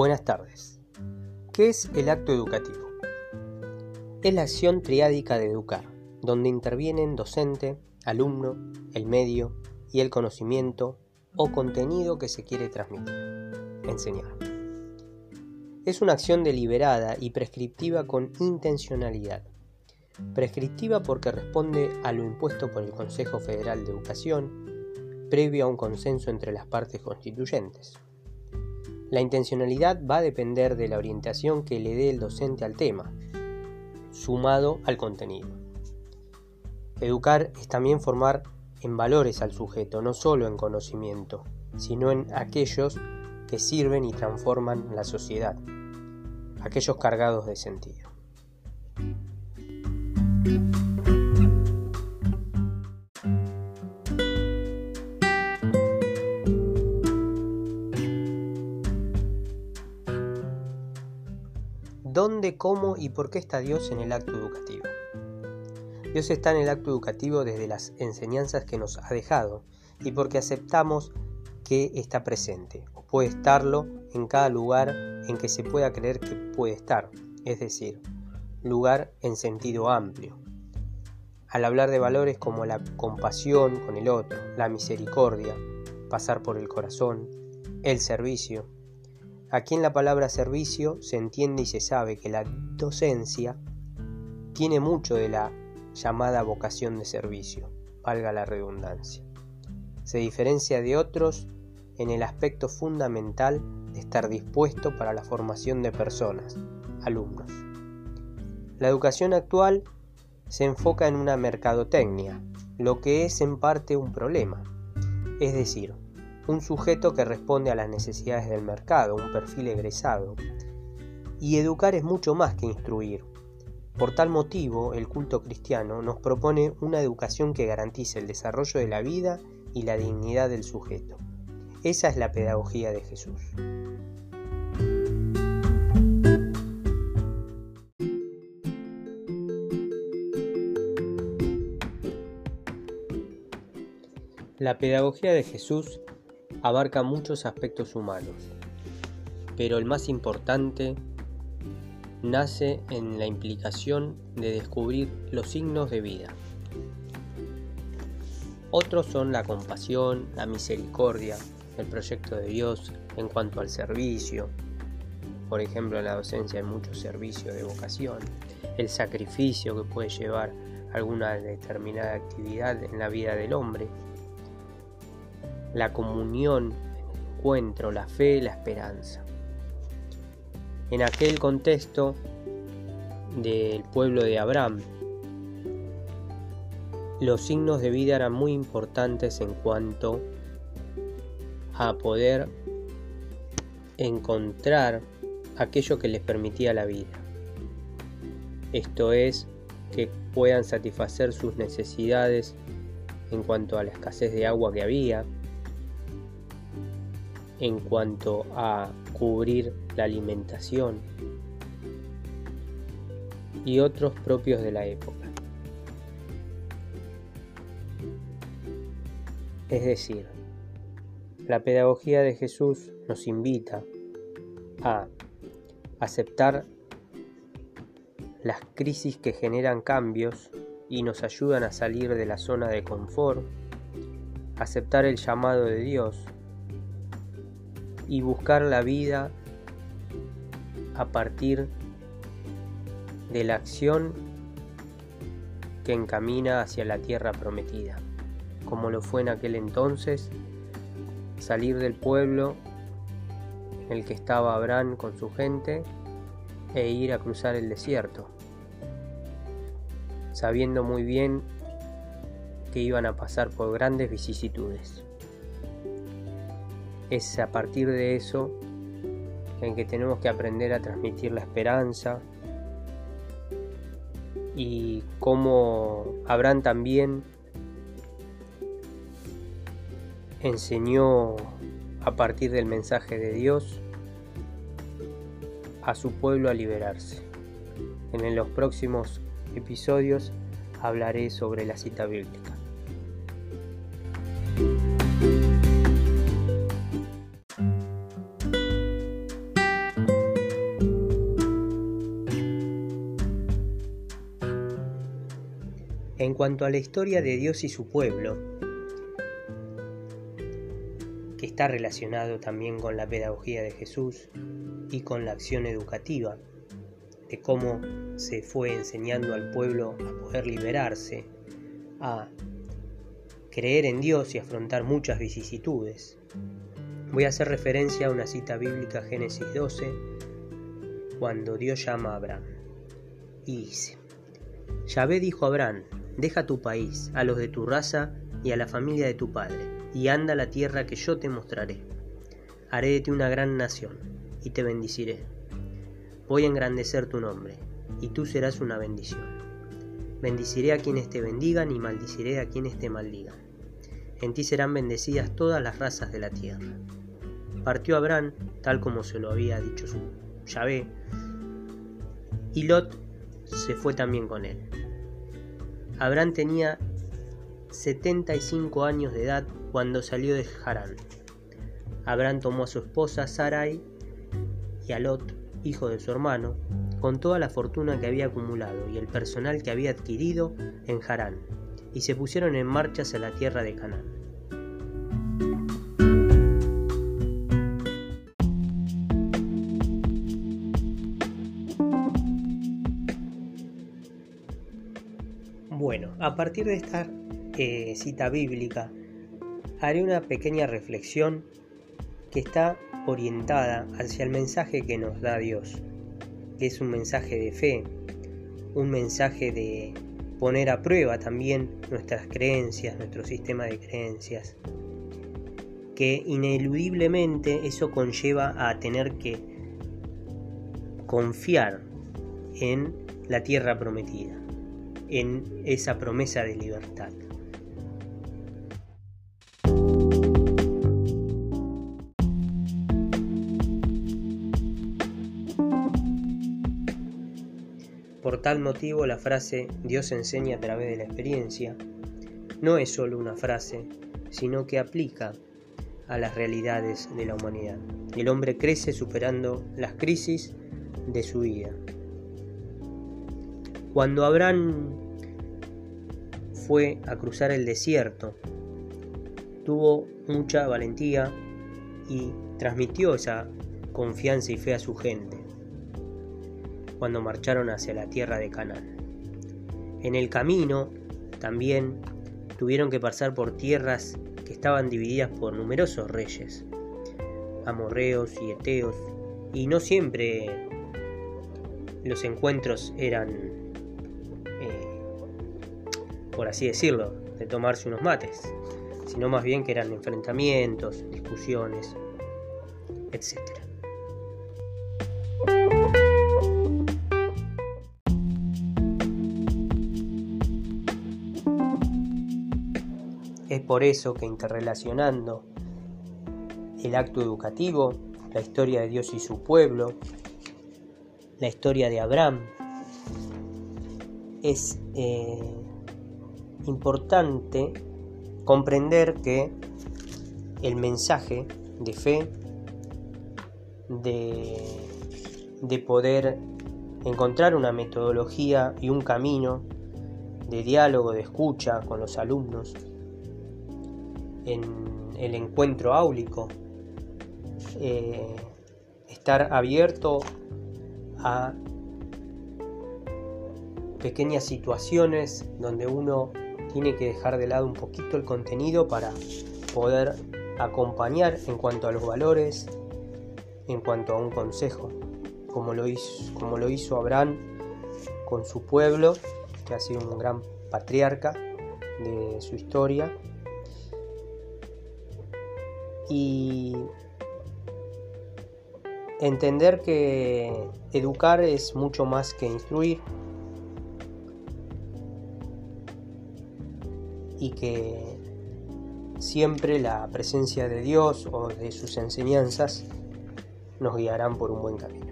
Buenas tardes. ¿Qué es el acto educativo? Es la acción triádica de educar, donde intervienen docente, alumno, el medio y el conocimiento o contenido que se quiere transmitir, enseñar. Es una acción deliberada y prescriptiva con intencionalidad. Prescriptiva porque responde a lo impuesto por el Consejo Federal de Educación, previo a un consenso entre las partes constituyentes. La intencionalidad va a depender de la orientación que le dé el docente al tema, sumado al contenido. Educar es también formar en valores al sujeto, no solo en conocimiento, sino en aquellos que sirven y transforman la sociedad, aquellos cargados de sentido. Cómo y por qué está Dios en el acto educativo? Dios está en el acto educativo desde las enseñanzas que nos ha dejado y porque aceptamos que está presente o puede estarlo en cada lugar en que se pueda creer que puede estar, es decir, lugar en sentido amplio. Al hablar de valores como la compasión con el otro, la misericordia, pasar por el corazón, el servicio, Aquí en la palabra servicio se entiende y se sabe que la docencia tiene mucho de la llamada vocación de servicio, valga la redundancia. Se diferencia de otros en el aspecto fundamental de estar dispuesto para la formación de personas, alumnos. La educación actual se enfoca en una mercadotecnia, lo que es en parte un problema, es decir, un sujeto que responde a las necesidades del mercado, un perfil egresado. Y educar es mucho más que instruir. Por tal motivo, el culto cristiano nos propone una educación que garantice el desarrollo de la vida y la dignidad del sujeto. Esa es la pedagogía de Jesús. La pedagogía de Jesús abarca muchos aspectos humanos, pero el más importante nace en la implicación de descubrir los signos de vida. Otros son la compasión, la misericordia, el proyecto de Dios en cuanto al servicio, por ejemplo en la docencia hay mucho servicio de vocación, el sacrificio que puede llevar alguna determinada actividad en la vida del hombre, la comunión, el encuentro, la fe, la esperanza. En aquel contexto del pueblo de Abraham, los signos de vida eran muy importantes en cuanto a poder encontrar aquello que les permitía la vida. Esto es, que puedan satisfacer sus necesidades en cuanto a la escasez de agua que había, en cuanto a cubrir la alimentación y otros propios de la época. Es decir, la pedagogía de Jesús nos invita a aceptar las crisis que generan cambios y nos ayudan a salir de la zona de confort, aceptar el llamado de Dios y buscar la vida a partir de la acción que encamina hacia la tierra prometida, como lo fue en aquel entonces, salir del pueblo en el que estaba Abraham con su gente e ir a cruzar el desierto, sabiendo muy bien que iban a pasar por grandes vicisitudes es a partir de eso en que tenemos que aprender a transmitir la esperanza y cómo Abraham también enseñó a partir del mensaje de Dios a su pueblo a liberarse. En los próximos episodios hablaré sobre la cita bíblica. Cuanto a la historia de Dios y su pueblo, que está relacionado también con la pedagogía de Jesús y con la acción educativa, de cómo se fue enseñando al pueblo a poder liberarse, a creer en Dios y afrontar muchas vicisitudes. Voy a hacer referencia a una cita bíblica Génesis 12, cuando Dios llama a Abraham. Y dice, Yahvé dijo a Abraham, deja tu país, a los de tu raza y a la familia de tu padre, y anda a la tierra que yo te mostraré. Haré de ti una gran nación, y te bendiciré. Voy a engrandecer tu nombre, y tú serás una bendición. Bendiciré a quienes te bendigan y maldiciré a quienes te maldigan. En ti serán bendecidas todas las razas de la tierra. Partió Abraham, tal como se lo había dicho su Yahvé, y Lot se fue también con él. Abraham tenía 75 años de edad cuando salió de Harán. Abraham tomó a su esposa Sarai y a Lot, hijo de su hermano, con toda la fortuna que había acumulado y el personal que había adquirido en Harán, y se pusieron en marcha hacia la tierra de Canaán. Bueno, a partir de esta eh, cita bíblica, haré una pequeña reflexión que está orientada hacia el mensaje que nos da Dios, que es un mensaje de fe, un mensaje de poner a prueba también nuestras creencias, nuestro sistema de creencias, que ineludiblemente eso conlleva a tener que confiar en la tierra prometida en esa promesa de libertad. Por tal motivo la frase Dios enseña a través de la experiencia no es solo una frase, sino que aplica a las realidades de la humanidad. El hombre crece superando las crisis de su vida. Cuando Abraham fue a cruzar el desierto, tuvo mucha valentía y transmitió esa confianza y fe a su gente cuando marcharon hacia la tierra de Canaán. En el camino también tuvieron que pasar por tierras que estaban divididas por numerosos reyes, amorreos y eteos, y no siempre los encuentros eran por así decirlo, de tomarse unos mates, sino más bien que eran enfrentamientos, discusiones, etc. Es por eso que interrelacionando el acto educativo, la historia de Dios y su pueblo, la historia de Abraham, es eh, importante comprender que el mensaje de fe, de, de poder encontrar una metodología y un camino de diálogo, de escucha con los alumnos, en el encuentro áulico, eh, estar abierto a pequeñas situaciones donde uno tiene que dejar de lado un poquito el contenido para poder acompañar en cuanto a los valores, en cuanto a un consejo, como lo hizo, como lo hizo Abraham con su pueblo, que ha sido un gran patriarca de su historia. Y entender que educar es mucho más que instruir, y que siempre la presencia de Dios o de sus enseñanzas nos guiarán por un buen camino.